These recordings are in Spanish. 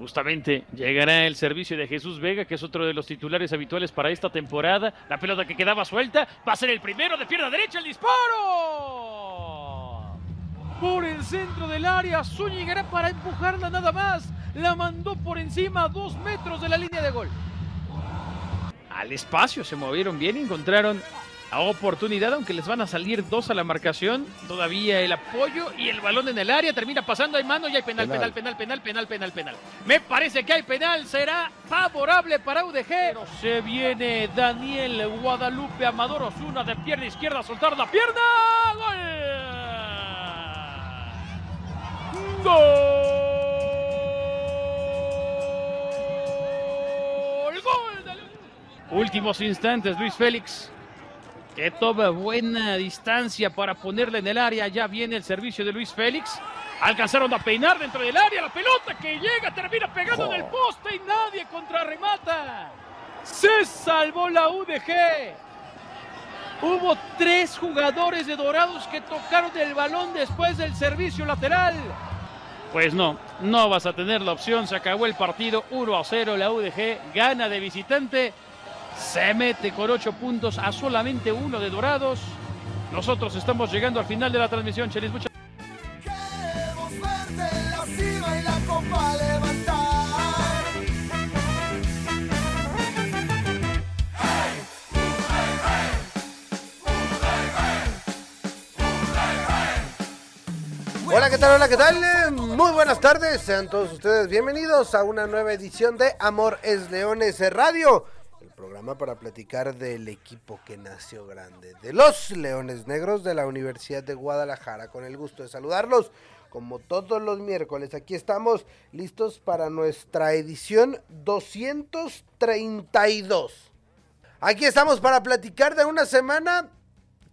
Justamente llegará el servicio de Jesús Vega, que es otro de los titulares habituales para esta temporada. La pelota que quedaba suelta va a ser el primero de pierna derecha, el disparo. Por el centro del área, Zúñiga para empujarla nada más. La mandó por encima dos metros de la línea de gol. Al espacio se movieron bien, encontraron oportunidad, aunque les van a salir dos a la marcación. Todavía el apoyo y el balón en el área. Termina pasando, hay mano y hay penal, penal, penal, penal, penal, penal, penal. Me parece que hay penal, será favorable para UDG. Pero se viene Daniel Guadalupe Amador Osuna de pierna izquierda a soltar la pierna. ¡Gol! ¡Gol! Últimos instantes, Luis Félix que toma buena distancia para ponerle en el área. Ya viene el servicio de Luis Félix. Alcanzaron a peinar dentro del área. La pelota que llega termina pegando en el poste y nadie contrarremata. Se salvó la UDG. Hubo tres jugadores de Dorados que tocaron el balón después del servicio lateral. Pues no, no vas a tener la opción. Se acabó el partido 1 a 0. La UDG gana de visitante se mete con ocho puntos a solamente uno de Dorados. Nosotros estamos llegando al final de la transmisión, Chelis. Muchas Hola, ¿qué tal? Hola, ¿qué tal? Muy buenas tardes. Sean todos ustedes bienvenidos a una nueva edición de Amor es Leones Radio programa para platicar del equipo que nació grande, de los Leones Negros de la Universidad de Guadalajara. Con el gusto de saludarlos, como todos los miércoles, aquí estamos listos para nuestra edición 232. Aquí estamos para platicar de una semana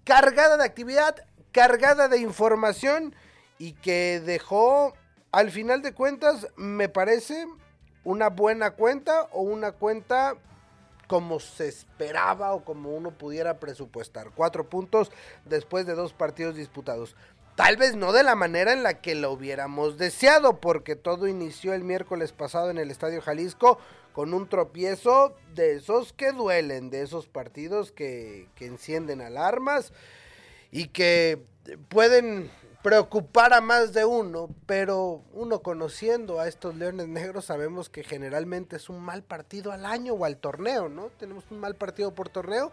cargada de actividad, cargada de información y que dejó, al final de cuentas, me parece, una buena cuenta o una cuenta como se esperaba o como uno pudiera presupuestar. Cuatro puntos después de dos partidos disputados. Tal vez no de la manera en la que lo hubiéramos deseado, porque todo inició el miércoles pasado en el Estadio Jalisco con un tropiezo de esos que duelen, de esos partidos que, que encienden alarmas y que pueden preocupar a más de uno, pero uno conociendo a estos Leones Negros sabemos que generalmente es un mal partido al año o al torneo, ¿no? Tenemos un mal partido por torneo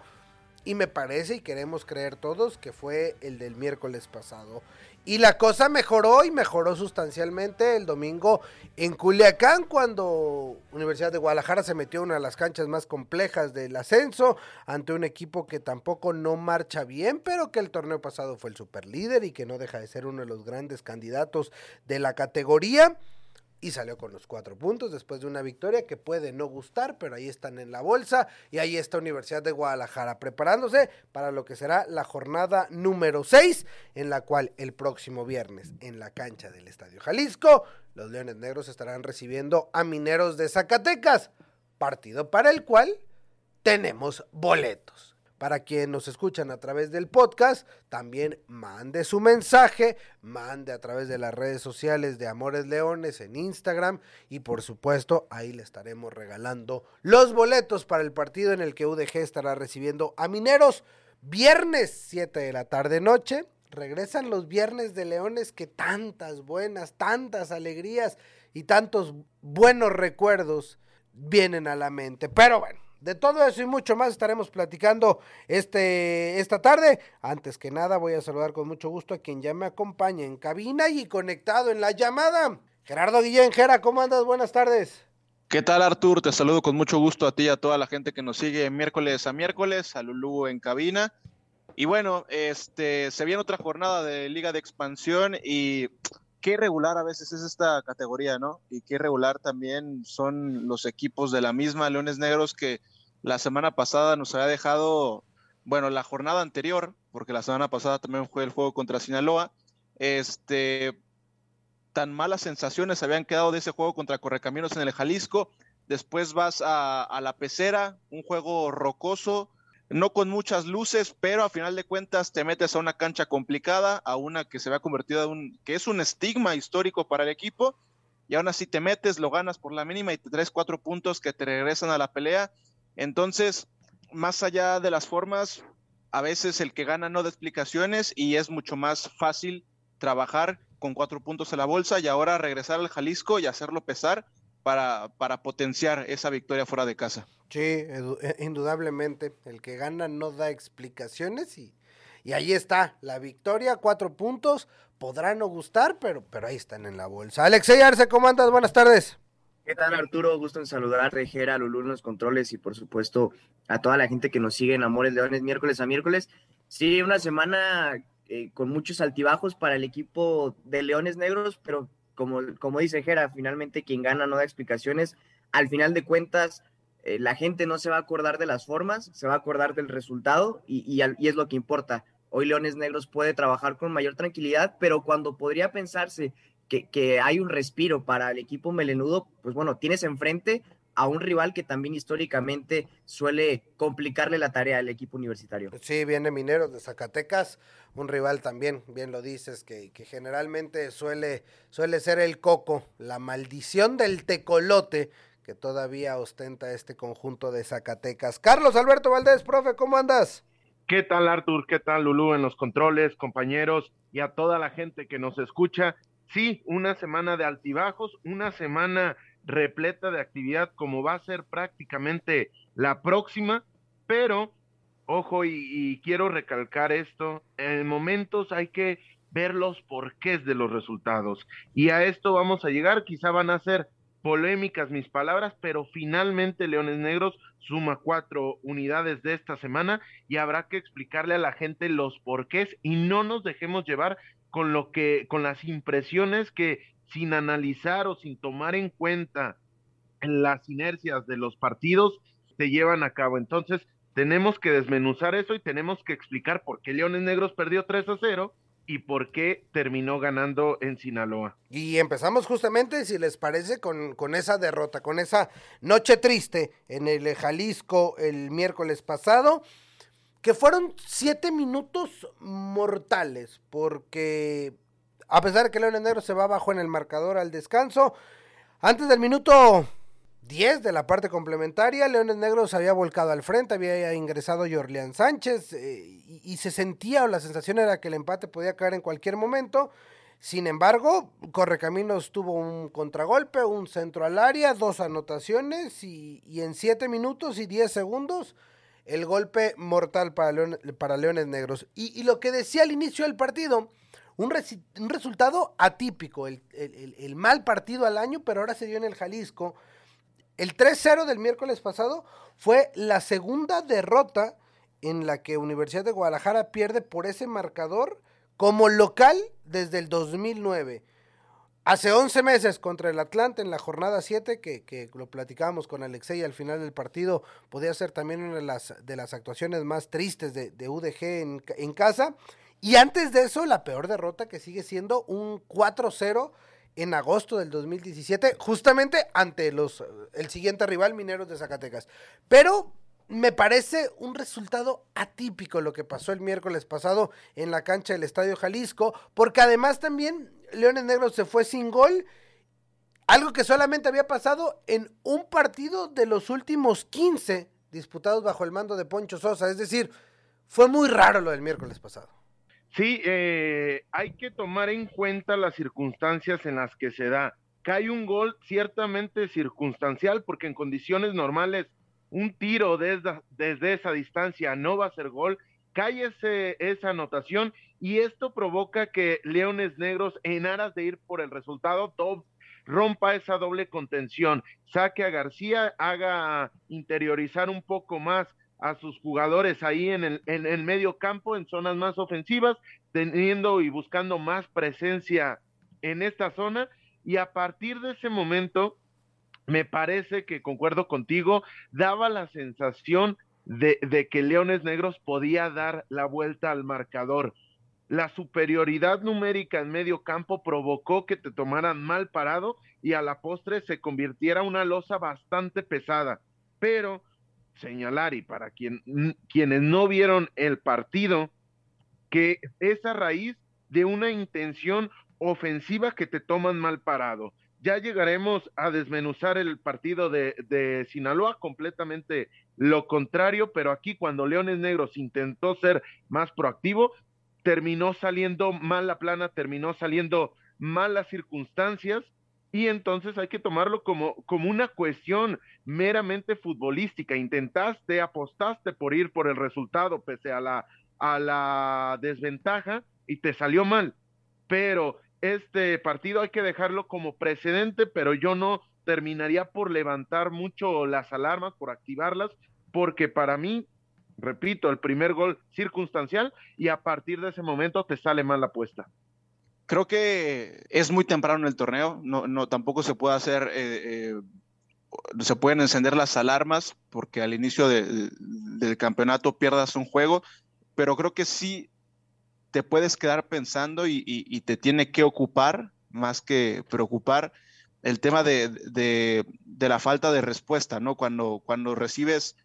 y me parece y queremos creer todos que fue el del miércoles pasado. Y la cosa mejoró y mejoró sustancialmente el domingo en Culiacán cuando Universidad de Guadalajara se metió en una de las canchas más complejas del ascenso ante un equipo que tampoco no marcha bien, pero que el torneo pasado fue el superlíder y que no deja de ser uno de los grandes candidatos de la categoría y salió con los cuatro puntos después de una victoria que puede no gustar, pero ahí están en la bolsa y ahí está Universidad de Guadalajara preparándose para lo que será la jornada número 6, en la cual el próximo viernes en la cancha del Estadio Jalisco, los Leones Negros estarán recibiendo a Mineros de Zacatecas, partido para el cual tenemos boletos. Para quien nos escuchan a través del podcast, también mande su mensaje, mande a través de las redes sociales de Amores Leones en Instagram y por supuesto ahí le estaremos regalando los boletos para el partido en el que UDG estará recibiendo a Mineros viernes 7 de la tarde noche. Regresan los viernes de Leones que tantas buenas, tantas alegrías y tantos buenos recuerdos vienen a la mente. Pero bueno, de todo eso y mucho más estaremos platicando este, esta tarde. Antes que nada, voy a saludar con mucho gusto a quien ya me acompaña en cabina y conectado en la llamada. Gerardo Guillén, Gera, ¿cómo andas? Buenas tardes. ¿Qué tal, Artur? Te saludo con mucho gusto a ti y a toda la gente que nos sigue miércoles a miércoles, a en cabina. Y bueno, este, se viene otra jornada de Liga de Expansión y qué regular a veces es esta categoría, ¿no? Y qué regular también son los equipos de la misma Leones Negros que la semana pasada nos había dejado bueno, la jornada anterior, porque la semana pasada también fue el juego contra Sinaloa, este, tan malas sensaciones habían quedado de ese juego contra Correcaminos en el Jalisco. Después vas a, la pecera, un juego rocoso, no con muchas luces, pero a final de cuentas te metes a una cancha complicada, a una que se ve convertido en un, que es un estigma histórico para el equipo, y aún así te metes, lo ganas por la mínima y te traes cuatro puntos que te regresan a la pelea. Entonces, más allá de las formas, a veces el que gana no da explicaciones y es mucho más fácil trabajar con cuatro puntos en la bolsa y ahora regresar al Jalisco y hacerlo pesar para, para potenciar esa victoria fuera de casa. Sí, eh, indudablemente. El que gana no da explicaciones y, y ahí está la victoria, cuatro puntos. Podrá no gustar, pero, pero ahí están en la bolsa. Alexey Arce, ¿cómo andas? Buenas tardes. ¿Qué tal Arturo? Gusto en saludar Rejera, Lulú en los controles y por supuesto a toda la gente que nos sigue en Amores Leones miércoles a miércoles. Sí, una semana eh, con muchos altibajos para el equipo de Leones Negros, pero como, como dice Jera, finalmente quien gana no da explicaciones. Al final de cuentas, eh, la gente no se va a acordar de las formas, se va a acordar del resultado y, y, es lo que importa. Hoy Leones Negros puede trabajar con mayor tranquilidad, pero cuando podría pensarse que, que, hay un respiro para el equipo melenudo, pues bueno, tienes enfrente a un rival que también históricamente suele complicarle la tarea al equipo universitario. Sí, viene Mineros de Zacatecas, un rival también, bien lo dices, que, que generalmente suele, suele ser el coco, la maldición del tecolote que todavía ostenta este conjunto de Zacatecas. Carlos Alberto Valdés, profe, ¿cómo andas? ¿Qué tal Artur? ¿Qué tal Lulú en los controles, compañeros y a toda la gente que nos escucha? Sí, una semana de altibajos, una semana repleta de actividad como va a ser prácticamente la próxima, pero ojo y, quiero recalcar esto, en momentos hay que ver los porqués de los resultados y a esto vamos a llegar, quizá van a ser polémicas mis palabras, pero finalmente Leones Negros suma cuatro unidades de esta semana y habrá que explicarle a la gente los porqués y no nos dejemos llevar con lo que, con las impresiones que sin analizar o sin tomar en cuenta las inercias de los partidos se llevan a cabo. Entonces, tenemos que desmenuzar eso y tenemos que explicar por qué Leones Negros perdió 3 a 0 y por qué terminó ganando en Sinaloa. Y empezamos justamente, si les parece, con, con, esa derrota, con esa noche triste en el Jalisco el miércoles pasado, que fueron siete minutos mortales, porque a pesar de que Leones Negros se va abajo en el marcador al descanso, antes del minuto 10 de la parte complementaria, Leones Negros había volcado al frente, había ingresado Jorlian Sánchez eh, y, se sentía o la sensación era que el empate podía caer en cualquier momento. Sin embargo, Correcaminos tuvo un contragolpe, un centro al área, dos anotaciones y, en 7 minutos y 10 segundos el golpe mortal para, para Leones Negros. y lo que decía al inicio del partido, un, resultado atípico, el, mal partido al año, pero ahora se dio en el Jalisco. El 3-0 del miércoles pasado fue la segunda derrota en la que Universidad de Guadalajara pierde por ese marcador como local desde el 2009. Hace 11 meses contra el Atlante en la jornada 7, que, lo platicábamos con Alexei al final del partido, podía ser también una de las, de las actuaciones más tristes de, UDG en, en casa. Y antes de eso, la peor derrota que sigue siendo un 4-0 en agosto del 2017, justamente ante los el siguiente rival Mineros de Zacatecas. Pero me parece un resultado atípico lo que pasó el miércoles pasado en la cancha del Estadio Jalisco, porque además también Leones Negros se fue sin gol, algo que solamente había pasado en un partido de los últimos 15 disputados bajo el mando de Poncho Sosa, es decir, fue muy raro lo del miércoles pasado. Sí, eh, hay que tomar en cuenta las circunstancias en las que se da. Cae un gol ciertamente circunstancial porque en condiciones normales un tiro desde, desde esa distancia no va a ser gol. Cae ese, esa anotación y esto provoca que Leones Negros, en aras de ir por el resultado, rompa esa doble contención, saque a García, haga interiorizar un poco más a sus jugadores ahí en el, en el medio campo, en zonas más ofensivas, teniendo y buscando más presencia en esta zona. Y a partir de ese momento, me parece que concuerdo contigo, daba la sensación de, que Leones Negros podía dar la vuelta al marcador. La superioridad numérica en medio campo provocó que te tomaran mal parado y a la postre se convirtiera una losa bastante pesada. Pero señalar y para quien, quienes no vieron el partido, que es a raíz de una intención ofensiva que te toman mal parado. Ya llegaremos a desmenuzar el partido de, Sinaloa, completamente lo contrario, pero aquí cuando Leones Negros intentó ser más proactivo, terminó saliendo mal la plana, terminó saliendo mal las circunstancias y entonces hay que tomarlo como, como una cuestión meramente futbolística. Intentaste, apostaste por ir por el resultado pese a la, a la desventaja y te salió mal. Pero este partido hay que dejarlo como precedente, pero yo no terminaría por levantar mucho las alarmas, por activarlas, porque para mí, repito, el primer gol circunstancial y a partir de ese momento te sale mal la apuesta. Creo que es muy temprano en el torneo, no, no tampoco se puede hacer, eh, eh, se pueden encender las alarmas porque al inicio del campeonato pierdas un juego, pero creo que sí te puedes quedar pensando y, te tiene que ocupar más que preocupar el tema de, la falta de respuesta, ¿no? Cuando, cuando recibes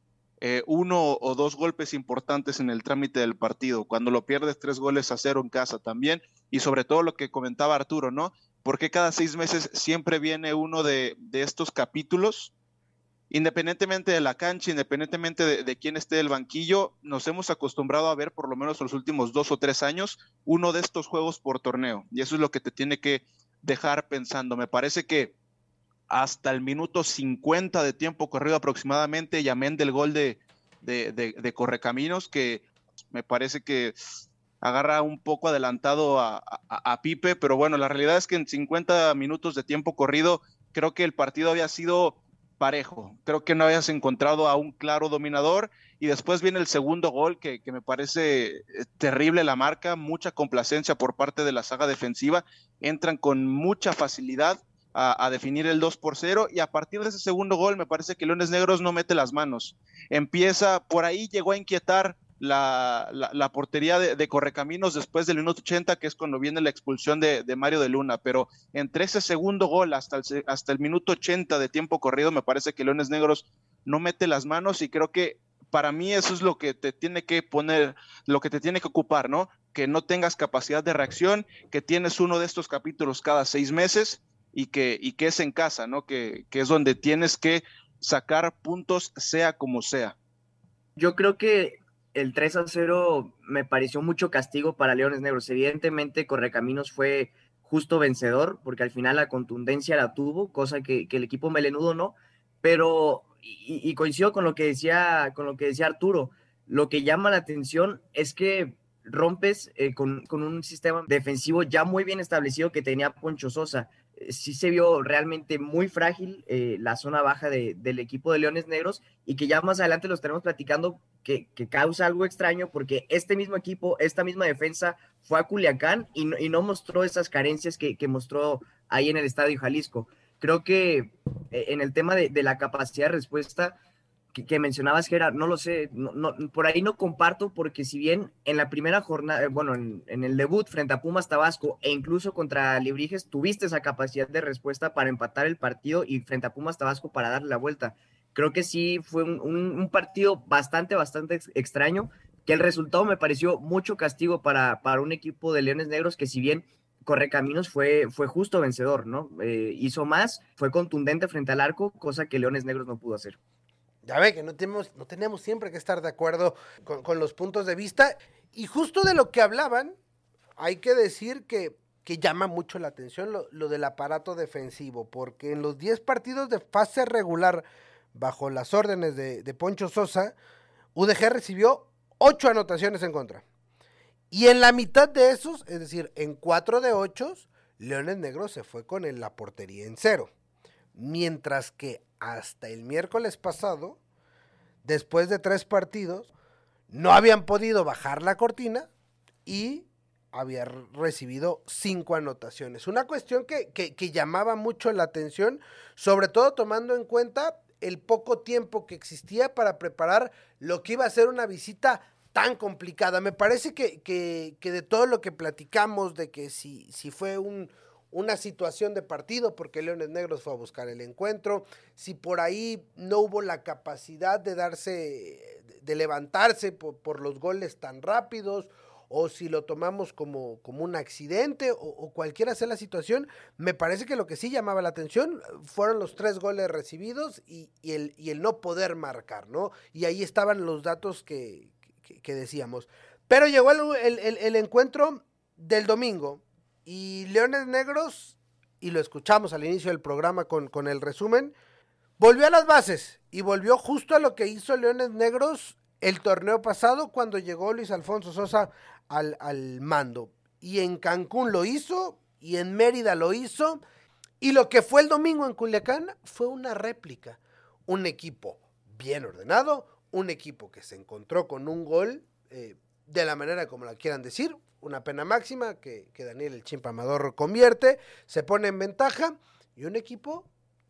eh, uno o dos golpes importantes en el trámite del partido, cuando lo pierdes tres goles a cero en casa también, y sobre todo lo que comentaba Arturo, ¿no? Porque cada seis meses siempre viene uno de, estos capítulos, independientemente de la cancha, independientemente de, quién esté el banquillo, nos hemos acostumbrado a ver por lo menos los últimos dos o tres años uno de estos juegos por torneo, y eso es lo que te tiene que dejar pensando. Me parece que hasta el minuto 50 de tiempo corrido aproximadamente, y amén del gol de, de, Correcaminos, que me parece que agarra un poco adelantado a, a, Pipe, pero bueno, la realidad es que en 50 minutos de tiempo corrido, creo que el partido había sido parejo, creo que no habías encontrado a un claro dominador. Y después viene el segundo gol que, que me parece eh, terrible la marca, mucha complacencia por parte de la saga defensiva, entran con mucha facilidad a, definir el 2 por 0 y a partir de ese segundo gol me parece que Leones Negros no mete las manos. Empieza, por ahí llegó a inquietar la, la, portería de, Correcaminos después del minuto 80, que es cuando viene la expulsión de, Mario de Luna, pero entre ese segundo gol hasta el, hasta el minuto 80 de tiempo corrido me parece que Leones Negros no mete las manos y creo que para mí eso es lo que te tiene que poner, lo que te tiene que ocupar, ¿no? Que no tengas capacidad de reacción, que tienes uno de estos capítulos cada seis meses y que, y que es en casa, ¿no? Que, que es donde tienes que sacar puntos sea como sea. Yo creo que el 3 a 0 me pareció mucho castigo para Leones Negros. Evidentemente, Correcaminos fue justo vencedor, porque al final la contundencia la tuvo, cosa que, el equipo melenudo no, pero, y, y, coincido con lo que decía, con lo que decía Arturo, lo que llama la atención es que rompes eh, con, con, un sistema defensivo ya muy bien establecido que tenía Poncho Sosa. Eh, sí se vio realmente muy frágil eh, la zona baja del equipo de Leones Negros y que ya más adelante lo estaremos platicando que, causa algo extraño porque este mismo equipo, esta misma defensa fue a Culiacán y no, mostró esas carencias que, mostró ahí en el Estadio Jalisco. Creo que en el tema de, de la capacidad de respuesta, que, mencionabas, Gerard, no lo sé, no, por ahí no comparto, porque si bien en la primera jornada, bueno, en, el debut frente a Pumas Tabasco e incluso contra Librijes, tuviste esa capacidad de respuesta para empatar el partido y frente a Pumas Tabasco para darle la vuelta. Creo que sí fue un, partido bastante, bastante extraño, que el resultado me pareció mucho castigo para, para un equipo de Leones Negros que si bien Correcaminos fue, fue justo vencedor, ¿no? Eh, hizo más, fue contundente frente al arco, cosa que Leones Negros no pudo hacer. Ya ve que no tenemos, no tenemos siempre que estar de acuerdo con, los puntos de vista. Y justo de lo que hablaban, hay que decir que, que llama mucho la atención lo, del aparato defensivo, porque en los 10 partidos de fase regular bajo las órdenes de, de Poncho Sosa, UDG recibió 8 anotaciones en contra. Y en la mitad de esos, es decir, en 4 de 8, Leones Negros se fue con la portería en cero. Mientras que hasta el miércoles pasado, después de tres partidos, no habían podido bajar la cortina y había recibido cinco anotaciones. Una cuestión que, que, llamaba mucho la atención, sobre todo tomando en cuenta el poco tiempo que existía para preparar lo que iba a ser una visita tan complicada. Me parece que, que, que de todo lo que platicamos, de que si, si fue un, una situación de partido, porque Leones Negros fue a buscar el encuentro, si por ahí no hubo la capacidad de darse, de levantarse por, los goles tan rápidos, o si lo tomamos como, como un accidente o, cualquiera sea la situación, me parece que lo que sí llamaba la atención fueron los tres goles recibidos y, el, y el, no poder marcar, ¿no? Y ahí estaban los datos que, que, decíamos. Pero llegó el, el, encuentro del domingo y Leones Negros, y lo escuchamos al inicio del programa con, con el resumen, volvió a las bases y volvió justo a lo que hizo Leones Negros el torneo pasado cuando llegó Luis Alfonso Sosa al, al, mando. Y en Cancún lo hizo, y en Mérida lo hizo, y lo que fue el domingo en Culiacán fue una réplica. Un equipo bien ordenado, un equipo que se encontró con un gol eh, de la manera como la quieran decir, una pena máxima que, que Daniel el Chimpa Amador convierte, se pone en ventaja, y un equipo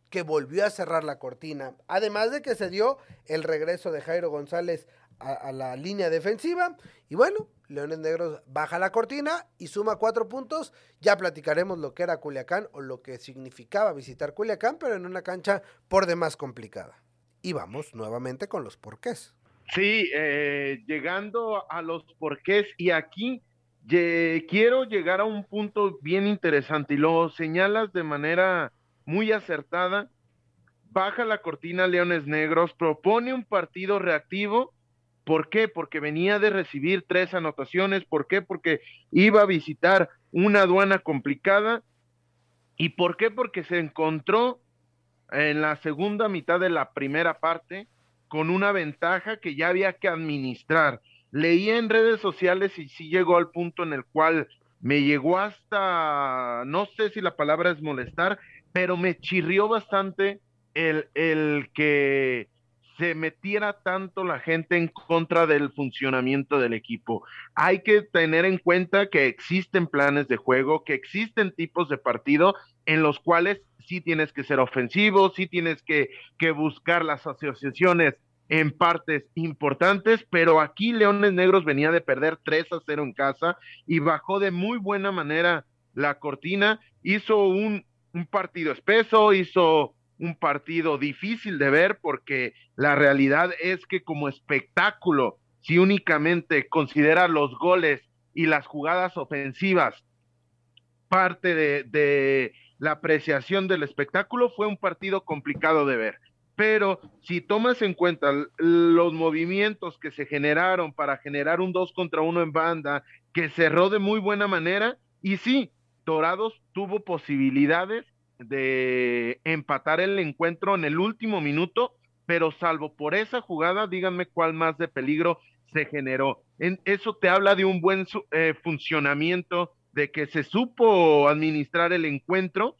que volvió a cerrar la cortina. Además de que se dio el regreso de Jairo González a, a, la línea defensiva. Y bueno, Leones Negros baja la cortina y suma cuatro puntos. Ya platicaremos lo que era Culiacán o lo que significaba visitar Culiacán, pero en una cancha por demás complicada. Y vamos nuevamente con los porqués. Sí, eh, llegando a los porqués y aquí quiero llegar a un punto bien interesante y lo señalas de manera muy acertada. Baja la cortina Leones Negros, propone un partido reactivo ¿Por qué? Porque venía de recibir tres anotaciones. ¿Por qué? Porque iba a visitar una aduana complicada. ¿Y por qué? Porque se encontró en la segunda mitad de la primera parte con una ventaja que ya había que administrar. Leí en redes sociales y sí llegó al punto en el cual me llegó hasta, no sé si la palabra es molestar, pero me chirrió bastante el, el que se metiera tanto la gente en contra del funcionamiento del equipo. Hay que tener en cuenta que existen planes de juego, que existen tipos de partido en los cuales sí tienes que ser ofensivo, sí tienes que, que buscar las asociaciones en partes importantes, pero aquí Leones Negros venía de perder 3 a 0 en casa y bajó de muy buena manera la cortina, hizo un, un partido espeso, hizo un partido difícil de ver porque la realidad es que como espectáculo, si únicamente considera los goles y las jugadas ofensivas parte de, de la apreciación del espectáculo, fue un partido complicado de ver. Pero si tomas en cuenta los movimientos que se generaron para generar un dos contra uno en banda, que cerró de muy buena manera, y sí, Dorados tuvo posibilidades de empatar el encuentro en el último minuto, pero salvo por esa jugada, díganme cuál más de peligro se generó. En, eso te habla de un buen eh, funcionamiento, de que se supo administrar el encuentro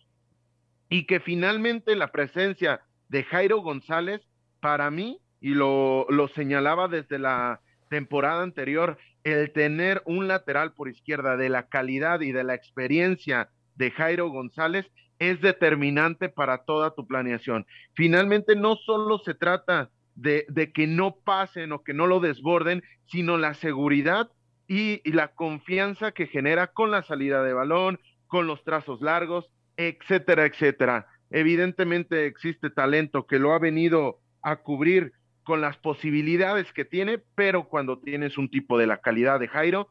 y que finalmente la presencia de Jairo González, para mí, y lo, lo señalaba desde la temporada anterior, el tener un lateral por izquierda de la calidad y de la experiencia de Jairo González es determinante para toda tu planeación. Finalmente, no solo se trata de, de que no pasen o que no lo desborden, sino la seguridad y, y, la confianza que genera con la salida de balón, con los trazos largos, etcétera, etcétera. Evidentemente existe talento que lo ha venido a cubrir con las posibilidades que tiene, pero cuando tienes un tipo de la calidad de Jairo,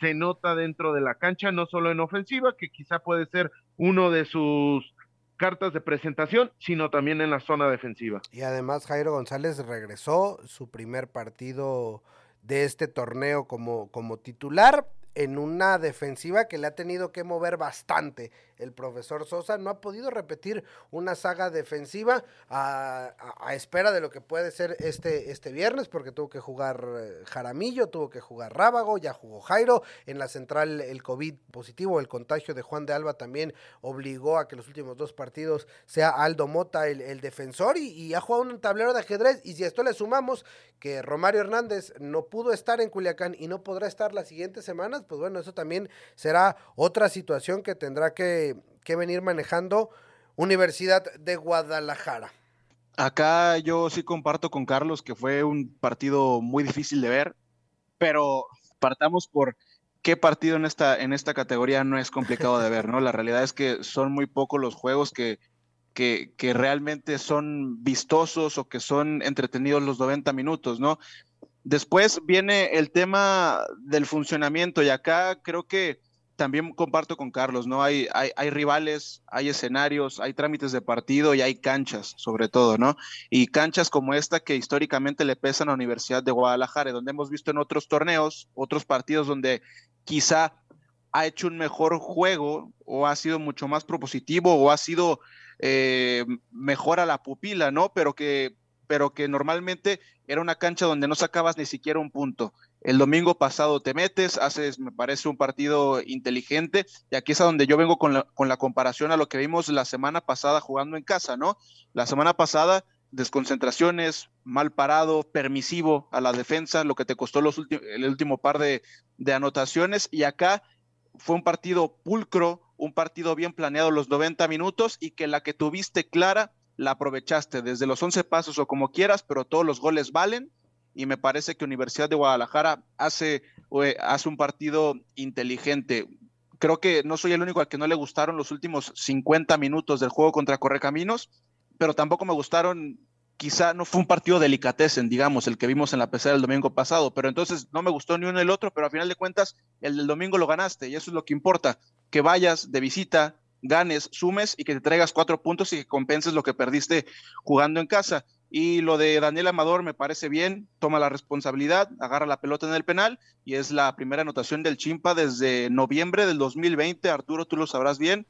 se nota dentro de la cancha, no solo en ofensiva, que quizá puede ser uno de sus cartas de presentación, sino también en la zona defensiva. Y además Jairo González regresó su primer partido de este torneo como, como titular en una defensiva que le ha tenido que mover bastante. El profesor Sosa no ha podido repetir una saga defensiva a, espera de lo que puede ser este, este viernes, porque tuvo que jugar eh, Jaramillo, tuvo que jugar Rábago, ya jugó Jairo. En la central el COVID positivo, el contagio de Juan de Alba también obligó a que los últimos dos partidos sea Aldo Mota el, el defensor y, y ha jugado un tablero de ajedrez. Y si a esto le sumamos que Romario Hernández no pudo estar en Culiacán y no podrá estar las siguientes semanas, pues bueno, eso también será otra situación que tendrá que, que venir manejando Universidad de Guadalajara. Acá yo sí comparto con Carlos que fue un partido muy difícil de ver, pero partamos por qué partido en esta, en esta categoría no es complicado de ver, ¿no? La realidad es que son muy pocos los juegos que, que, que realmente son vistosos o que son entretenidos los 90 minutos, ¿no? Después viene el tema del funcionamiento y acá creo que también comparto con Carlos, ¿no? Hay, hay, hay, rivales, hay escenarios, hay trámites de partido y hay canchas, sobre todo, ¿no? Y canchas como esta que históricamente le pesan a la Universidad de Guadalajara, donde hemos visto en otros torneos, otros partidos donde quizá ha hecho un mejor juego o ha sido mucho más propositivo o ha sido eh, mejor a la pupila, ¿no? Pero que, pero que normalmente era una cancha donde no sacabas ni siquiera un punto. El domingo pasado te metes, haces, me parece, un partido inteligente, y aquí es a donde yo vengo con la, con la comparación a lo que vimos la semana pasada jugando en casa, ¿no? La semana pasada, desconcentraciones, mal parado, permisivo a la defensa, lo que te costó los el último par de, de anotaciones, y acá fue un partido pulcro, un partido bien planeado los 90 minutos y que la que tuviste clara la aprovechaste desde los 11 pasos o como quieras, pero todos los goles valen y me parece que Universidad de Guadalajara hace, hace un partido inteligente. Creo que no soy el único al que no le gustaron los últimos 50 minutos del juego contra Correcaminos, pero tampoco me gustaron quizá no fue un partido delicatessen, digamos, el que vimos en la PC del domingo pasado, pero entonces no me gustó ni uno ni el otro, pero a final de cuentas el del domingo lo ganaste y eso es lo que importa, que vayas de visita, ganes, sumes y que te traigas cuatro puntos y que compenses lo que perdiste jugando en casa. Y lo de Daniel Amador me parece bien, toma la responsabilidad, agarra la pelota en el penal y es la primera anotación del Chimpa desde noviembre del 2020. Arturo, tú lo sabrás bien.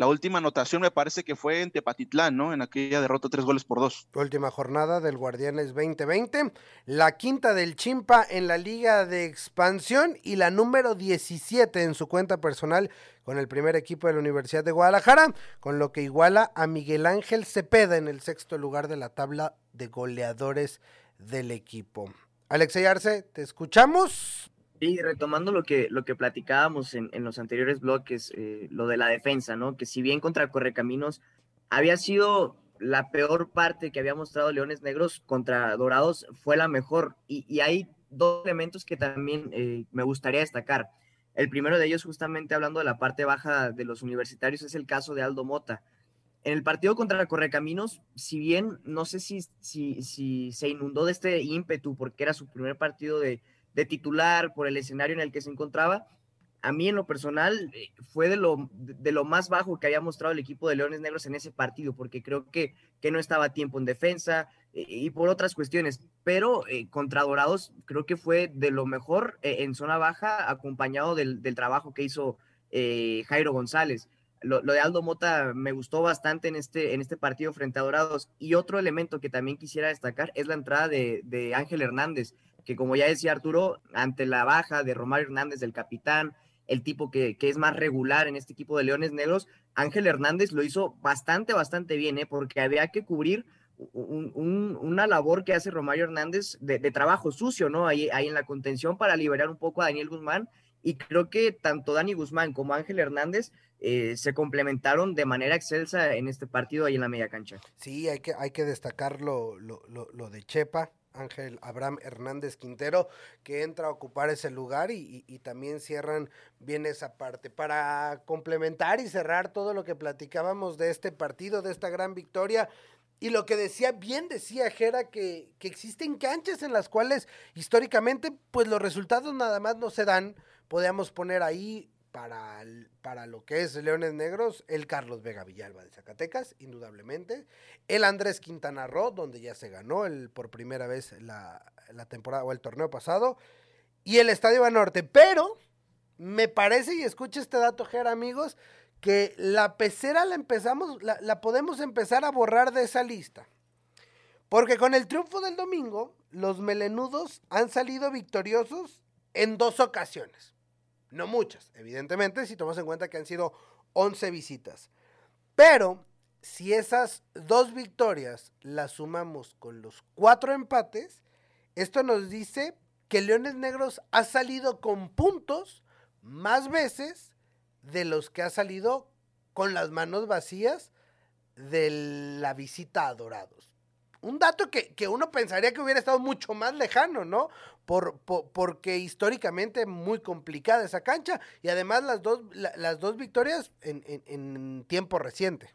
La última anotación me parece que fue en Tepatitlán, ¿no? En aquella derrota tres goles por dos. Última jornada del Guardianes 2020. La quinta del Chimpa en la Liga de Expansión y la número 17 en su cuenta personal con el primer equipo de la Universidad de Guadalajara, con lo que iguala a Miguel Ángel Cepeda en el sexto lugar de la tabla de goleadores del equipo. Alexey Arce, te escuchamos. Sí, retomando lo que, lo que platicábamos en, en los anteriores bloques, eh, lo de la defensa, ¿no? Que si bien contra Correcaminos había sido la peor parte que había mostrado Leones Negros, contra Dorados fue la mejor. Y, y hay dos elementos que también eh, me gustaría destacar. El primero de ellos, justamente hablando de la parte baja de los universitarios, es el caso de Aldo Mota. En el partido contra Correcaminos, si bien no sé si, si, si se inundó de este ímpetu porque era su primer partido de, de titular por el escenario en el que se encontraba, a mí en lo personal eh, fue de lo, de lo más bajo que había mostrado el equipo de Leones Negros en ese partido, porque creo que, que no estaba a tiempo en defensa eh, y por otras cuestiones, pero eh, contra Dorados creo que fue de lo mejor eh, en zona baja, acompañado del, del trabajo que hizo Jairo González. Lo, lo, de Aldo Mota me gustó bastante en este, en este partido frente a Dorados. Y otro elemento que también quisiera destacar es la entrada de, de Ángel Hernández, que como ya decía Arturo, ante la baja de Romario Hernández, del capitán, el tipo que, que, es más regular en este equipo de Leones Negros, Ángel Hernández lo hizo bastante, bastante bien, ¿eh? porque había que cubrir un, un, una labor que hace Romario Hernández de, de, trabajo sucio, ¿no? Ahí, ahí en la contención para liberar un poco a Daniel Guzmán. Y creo que tanto Dani Guzmán como Ángel Hernández eh, se complementaron de manera excelsa en este partido ahí en la media cancha. Sí, hay que, hay que destacar lo, lo, lo, lo de Chepa, Ángel Abraham Hernández Quintero, que entra a ocupar ese lugar y, también cierran bien esa parte. Para complementar y cerrar todo lo que platicábamos de este partido, de esta gran victoria, y lo que decía, bien decía Jera, que, que existen canchas en las cuales históricamente, pues los resultados nada más no se dan. Podríamos poner ahí para, para lo que es Leones Negros, el Carlos Vega Villalba de Zacatecas, indudablemente. El Andrés Quintana Roo, donde ya se ganó el, por primera vez la, la temporada o el torneo pasado. Y el Estadio Banorte. Pero me parece, y escucha este dato, Jera, amigos, que la pecera la empezamos, la, la, podemos empezar a borrar de esa lista. Porque con el triunfo del domingo, los melenudos han salido victoriosos en dos ocasiones. No muchas, evidentemente, si tomamos en cuenta que han sido 11 visitas. Pero si esas dos victorias las sumamos con los cuatro empates, esto nos dice que Leones Negros ha salido con puntos más veces de los que ha salido con las manos vacías de la visita a Dorados. un dato que, que, uno pensaría que hubiera estado mucho más lejano, ¿no? Por, porque históricamente muy complicada esa cancha y además las dos, las dos victorias en, tiempo reciente.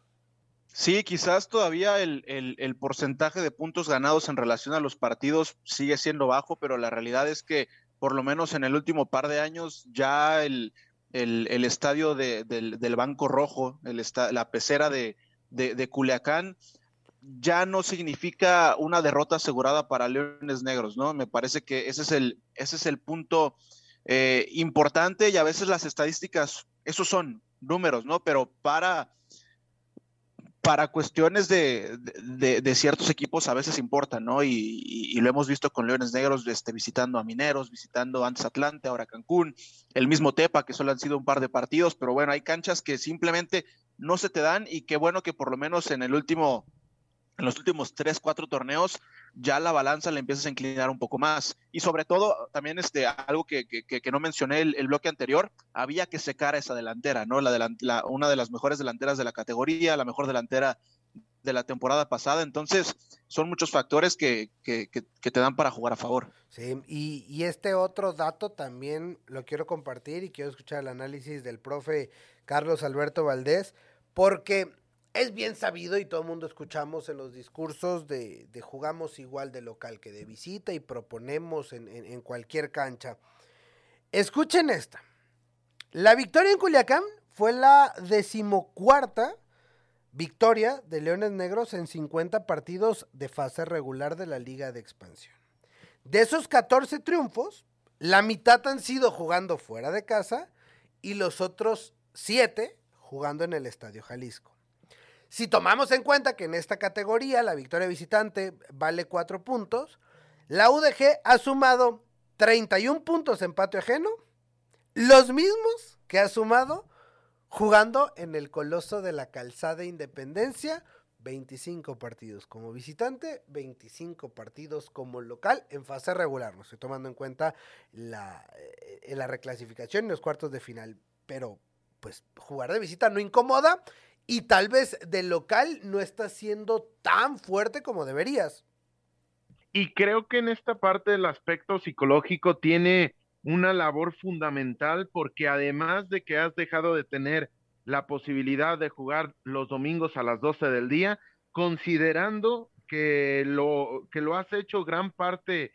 Sí, quizás todavía el, porcentaje de puntos ganados en relación a los partidos sigue siendo bajo, pero la realidad es que por lo menos en el último par de años ya el, estadio de, del, Banco Rojo, el la pecera de Culiacán, ya no significa una derrota asegurada para Leones Negros, ¿no? Me parece que ese es el, ese es el punto eh, importante y a veces las estadísticas, esos son números, ¿no? Pero para, para cuestiones de, ciertos equipos a veces importan, ¿no? Y, lo hemos visto con Leones Negros este, visitando a Mineros, visitando antes Atlante, ahora Cancún, el mismo Tepa, que solo han sido un par de partidos, pero bueno, hay canchas que simplemente no se te dan y qué bueno que por lo menos en el último en los últimos tres, cuatro torneos, ya la balanza le empiezas a inclinar un poco más. Y sobre todo, también este, algo que, que, no mencioné el, bloque anterior, había que secar esa delantera, ¿no? La, la, una de las mejores delanteras de la categoría, la mejor delantera de la temporada pasada. Entonces, son muchos factores que, que te dan para jugar a favor. Sí, y, y este otro dato también lo quiero compartir y quiero escuchar el análisis del profe Carlos Alberto Valdés, porque es bien sabido y todo el mundo escuchamos en los discursos de, jugamos igual de local que de visita y proponemos en, cualquier cancha. Escuchen esta. La victoria en Culiacán fue la decimocuarta victoria de Leones Negros en 50 partidos de fase regular de la Liga de Expansión. De esos 14 triunfos, la mitad han sido jugando fuera de casa y los otros 7 jugando en el Estadio Jalisco. Si tomamos en cuenta que en esta categoría la victoria visitante vale 4 puntos, la UDG ha sumado 31 puntos en patio ajeno, los mismos que ha sumado jugando en el Coloso de la Calzada Independencia, 25 partidos como visitante, 25 partidos como local en fase regular. No estoy tomando en cuenta la, eh, la reclasificación y los cuartos de final, pero pues jugar de visita no incomoda y tal vez de local no está siendo tan fuerte como deberías. Y creo que en esta parte del aspecto psicológico tiene una labor fundamental porque además de que has dejado de tener la posibilidad de jugar los domingos a las 12 del día, considerando que lo, que lo has hecho gran parte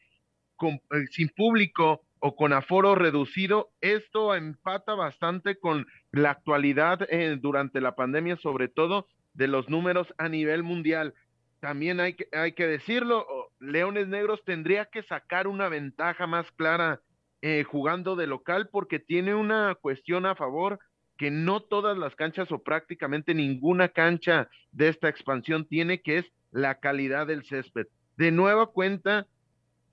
eh, sin público o con aforo reducido, esto empata bastante con la actualidad eh, durante la pandemia, sobre todo de los números a nivel mundial. También hay que, hay que decirlo, Leones Negros tendría que sacar una ventaja más clara eh, jugando de local porque tiene una cuestión a favor que no todas las canchas o prácticamente ninguna cancha de esta expansión tiene, que es la calidad del césped. De nueva cuenta,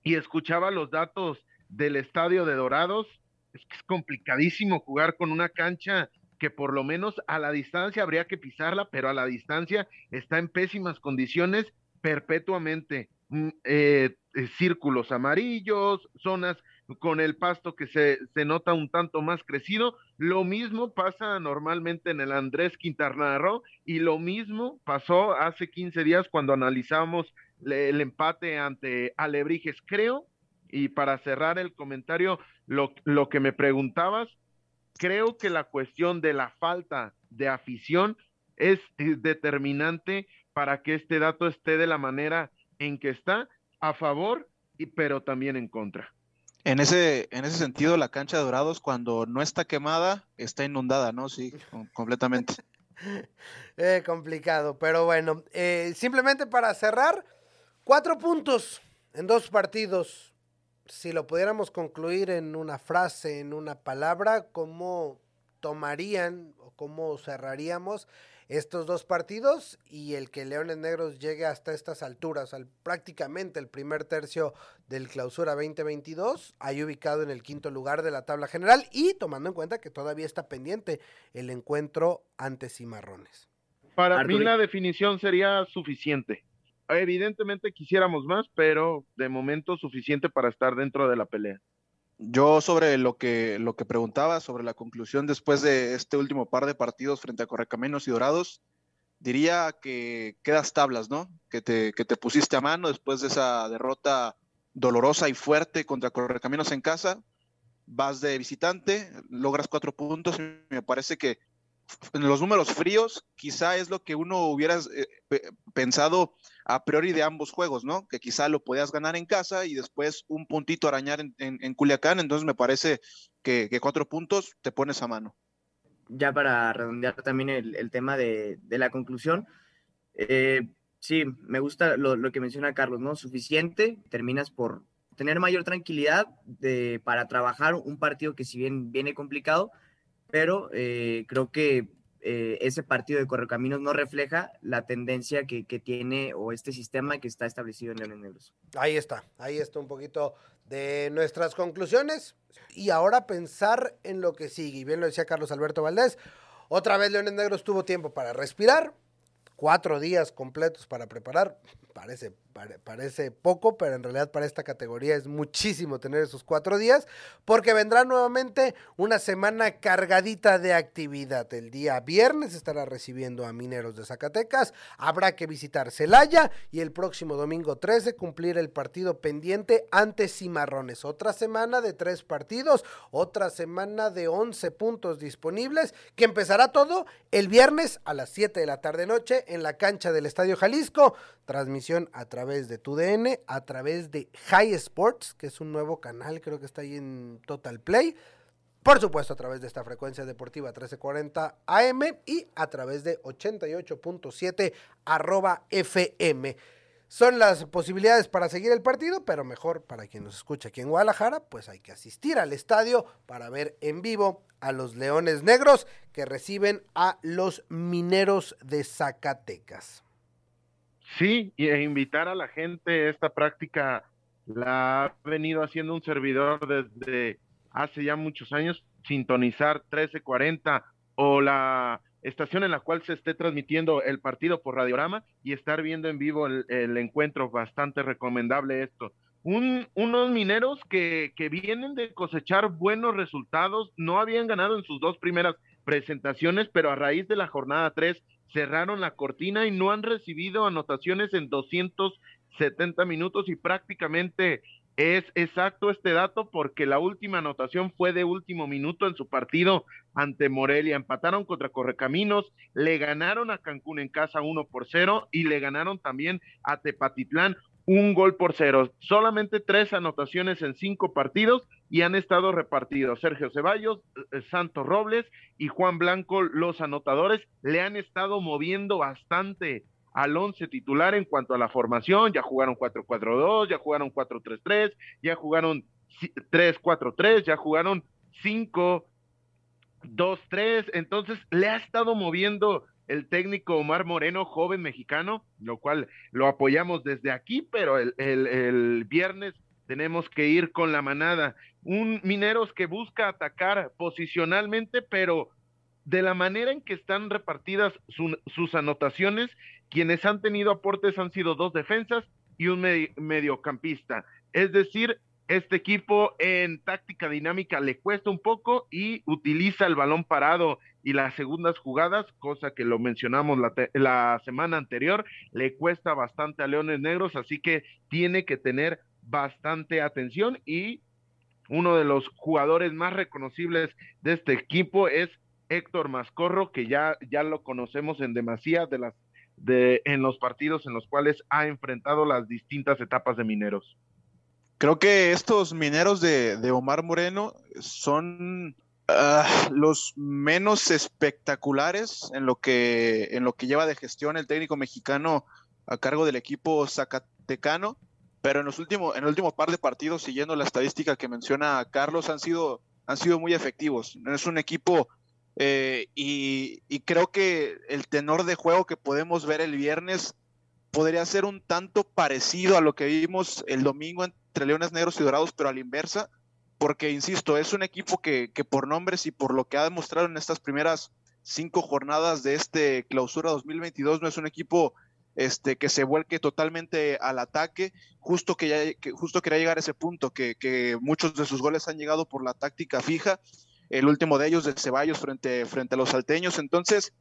y escuchaba los datos del estadio de Dorados, es que es complicadísimo jugar con una cancha que por lo menos a la distancia habría que pisarla, pero a la distancia está en pésimas condiciones perpetuamente. Mm, eh, eh, círculos amarillos, zonas con el pasto que se, se, nota un tanto más crecido. Lo mismo pasa normalmente en el Andrés Quintana Roo y lo mismo pasó hace 15 días cuando analizamos el empate ante Alebrijes. Creo y para cerrar el comentario, lo, lo que me preguntabas, creo que la cuestión de la falta de afición es determinante para que este dato esté de la manera en que está, a favor, y, pero también en contra. En ese, en ese sentido, la cancha de Dorados, cuando no está quemada, está inundada, ¿no? Sí, completamente. eh, complicado, pero bueno, eh, simplemente para cerrar, cuatro puntos en dos partidos si lo pudiéramos concluir en una frase, en una palabra, ¿cómo tomarían o cómo cerraríamos estos dos partidos y el que Leones Negros llegue hasta estas alturas, al prácticamente el primer tercio del clausura 2022, ahí ubicado en el quinto lugar de la tabla general y tomando en cuenta que todavía está pendiente el encuentro ante Cimarrones. Para mí la definición sería suficiente. Evidentemente quisiéramos más, pero de momento suficiente para estar dentro de la pelea. Yo sobre lo que, lo que preguntaba, sobre la conclusión después de este último par de partidos frente a Correcaminos y Dorados, diría que quedas tablas, ¿no? Que te, que te pusiste a mano después de esa derrota dolorosa y fuerte contra Correcaminos en casa. Vas de visitante, logras cuatro puntos. Me parece que los números fríos, quizá es lo que uno hubiera eh, pensado a priori de ambos juegos, ¿no? Que quizá lo podías ganar en casa y después un puntito arañar en, en, Culiacán. Entonces me parece que, cuatro puntos te pones a mano. Ya para redondear también el, el tema de, de, la conclusión, eh, sí, me gusta lo, lo, que menciona Carlos, ¿no? Suficiente, terminas por tener mayor tranquilidad de, para trabajar un partido que si bien viene complicado, pero eh, creo que eh, ese partido de Correcaminos no refleja la tendencia que, que, tiene o este sistema que está establecido en Leones Negros. Ahí está, ahí está un poquito de nuestras conclusiones y ahora pensar en lo que sigue. Y bien lo decía Carlos Alberto Valdés, otra vez Leones Negros tuvo tiempo para respirar, cuatro días completos para preparar, parece, parece poco, pero en realidad para esta categoría es muchísimo tener esos cuatro días, porque vendrá nuevamente una semana cargadita de actividad. El día viernes estará recibiendo a Mineros de Zacatecas, habrá que visitar Celaya y el próximo domingo 13 cumplir el partido pendiente ante Cimarrones. Otra semana de tres partidos, otra semana de 11 puntos disponibles, que empezará todo el viernes a las 7 de la tarde noche en la cancha del Estadio Jalisco. Transmisión a través de TUDN, a través de High Sports, que es un nuevo canal, creo que está ahí en Total Play. Por supuesto, a través de esta frecuencia deportiva 1340 AM y a través de 88.7 arroba FM. Son las posibilidades para seguir el partido, pero mejor para quien nos escucha aquí en Guadalajara, pues hay que asistir al estadio para ver en vivo a los Leones Negros que reciben a los Mineros de Zacatecas. Sí, e invitar a la gente, esta práctica la ha venido haciendo un servidor desde hace ya muchos años, sintonizar 1340 o la estación en la cual se esté transmitiendo el partido por radiograma y estar viendo en vivo el, encuentro, bastante recomendable esto. Un, unos mineros que, que vienen de cosechar buenos resultados, no habían ganado en sus dos primeras presentaciones, pero a raíz de la jornada 3 cerraron la cortina y no han recibido anotaciones en 270 minutos y prácticamente es exacto este dato porque la última anotación fue de último minuto en su partido ante Morelia. Empataron contra Correcaminos, le ganaron a Cancún en casa 1 por 0 y le ganaron también a Tepatitlán un gol por cero. Solamente tres anotaciones en cinco partidos y han estado repartidos. Sergio Ceballos, eh, Santos Robles y Juan Blanco, los anotadores, le han estado moviendo bastante al once titular en cuanto a la formación. Ya jugaron 4-4-2, ya jugaron 4-3-3, ya jugaron 3-4-3, ya jugaron 5-2-3. Entonces le ha estado moviendo el técnico Omar Moreno, joven mexicano, lo cual lo apoyamos desde aquí, pero el, el, viernes tenemos que ir con la manada. Un Mineros que busca atacar posicionalmente, pero de la manera en que están repartidas sus anotaciones, quienes han tenido aportes han sido dos defensas y un mediocampista. Es decir, este equipo en táctica dinámica le cuesta un poco y utiliza el balón parado y las segundas jugadas, cosa que lo mencionamos la, semana anterior, le cuesta bastante a Leones Negros, así que tiene que tener bastante atención y uno de los jugadores más reconocibles de este equipo es Héctor Mascorro, que ya, ya lo conocemos en demasía de las de en los partidos en los cuales ha enfrentado las distintas etapas de Mineros. Creo que estos mineros de, de Omar Moreno son uh, los menos espectaculares en lo, que, en lo que lleva de gestión el técnico mexicano a cargo del equipo zacatecano, pero en los últimos, en el último par de partidos, siguiendo la estadística que menciona Carlos, han sido, han sido muy efectivos. Es un equipo eh, y, y creo que el tenor de juego que podemos ver el viernes podría ser un tanto parecido a lo que vimos el domingo entre Leones Negros y Dorados, pero a la inversa, porque, insisto, es un equipo que, que por nombres y por lo que ha demostrado en estas primeras cinco jornadas de este clausura 2022, no es un equipo este, que se vuelque totalmente al ataque, justo que, ya, que justo quería llegar a ese punto, que, que, muchos de sus goles han llegado por la táctica fija, el último de ellos de Ceballos frente, frente a los salteños, entonces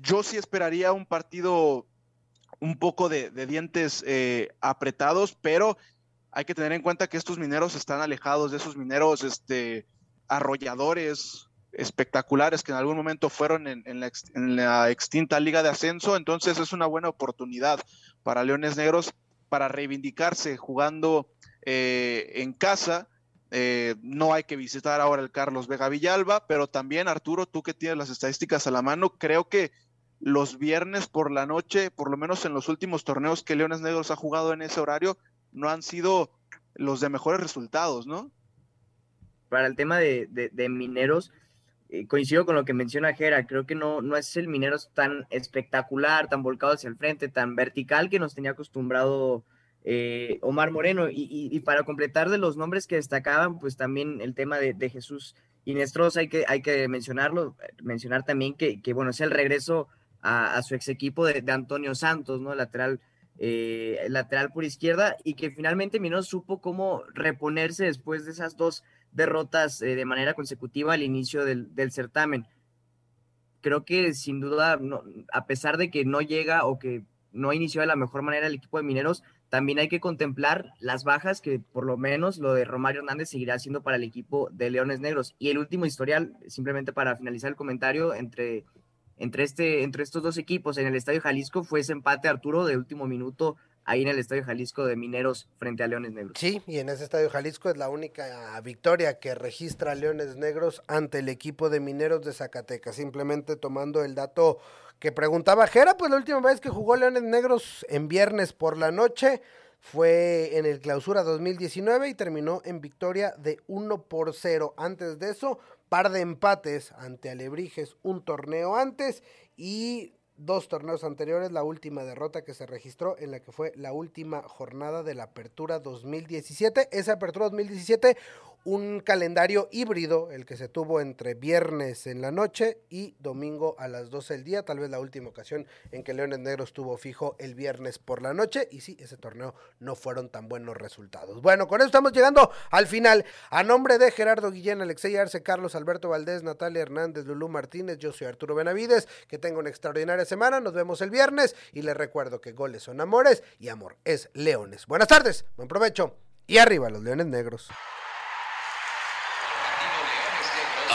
yo sí esperaría un partido un poco de, dientes eh, apretados, pero hay que tener en cuenta que estos mineros están alejados de esos mineros este, arrolladores espectaculares que en algún momento fueron en, la, extinta Liga de Ascenso, entonces es una buena oportunidad para Leones Negros para reivindicarse jugando eh, en casa. Eh, no hay que visitar ahora el Carlos Vega Villalba, pero también Arturo, tú que tienes las estadísticas a la mano, creo que los viernes por la noche, por lo menos en los últimos torneos que Leones Negros ha jugado en ese horario, no han sido los de mejores resultados, ¿no? Para el tema de, mineros, eh, coincido con lo que menciona Jera, creo que no, no es el mineros tan espectacular, tan volcado hacia el frente, tan vertical que nos tenía acostumbrado eh, Omar Moreno. Y, para completar de los nombres que destacaban, pues también el tema de, Jesús Inestrosa, hay que, hay que mencionarlo, mencionar también que, que, bueno, es el regreso a, su ex equipo de, de Antonio Santos, ¿no? Lateral eh, lateral por izquierda y que finalmente Mineros supo cómo reponerse después de esas dos derrotas eh, de manera consecutiva al inicio del, certamen. Creo que sin duda, a pesar de que no llega o que no inició de la mejor manera el equipo de Mineros, también hay que contemplar las bajas que por lo menos lo de Romario Hernández seguirá siendo para el equipo de Leones Negros. Y el último historial, simplemente para finalizar el comentario, entre entre, este, entre estos dos equipos en el Estadio Jalisco fue ese empate Arturo de último minuto ahí en el Estadio Jalisco de Mineros frente a Leones Negros. Sí, y en ese Estadio Jalisco es la única victoria que registra Leones Negros ante el equipo de Mineros de Zacatecas. Simplemente tomando el dato que preguntaba Jera, pues la última vez que jugó Leones Negros en viernes por la noche fue en el clausura 2019 y terminó en victoria de 1 por 0. Antes de eso, par de empates ante Alebrijes un torneo antes y dos torneos anteriores, la última derrota que se registró en la que fue la última jornada de la Apertura 2017. Esa Apertura 2017 un calendario híbrido, el que se tuvo entre viernes en la noche y domingo a las 12 del día, tal vez la última ocasión en que Leones Negros estuvo fijo el viernes por la noche, y sí, ese torneo no fueron tan buenos resultados. Bueno, con eso estamos llegando al final. A nombre de Gerardo Guillén, Alexey Arce, Carlos Alberto Valdés, Natalia Hernández, Lulú Martínez, yo soy Arturo Benavides, que tenga una extraordinaria semana, nos vemos el viernes y les recuerdo que goles son amores y amor es leones. Buenas tardes, buen provecho y arriba los leones negros.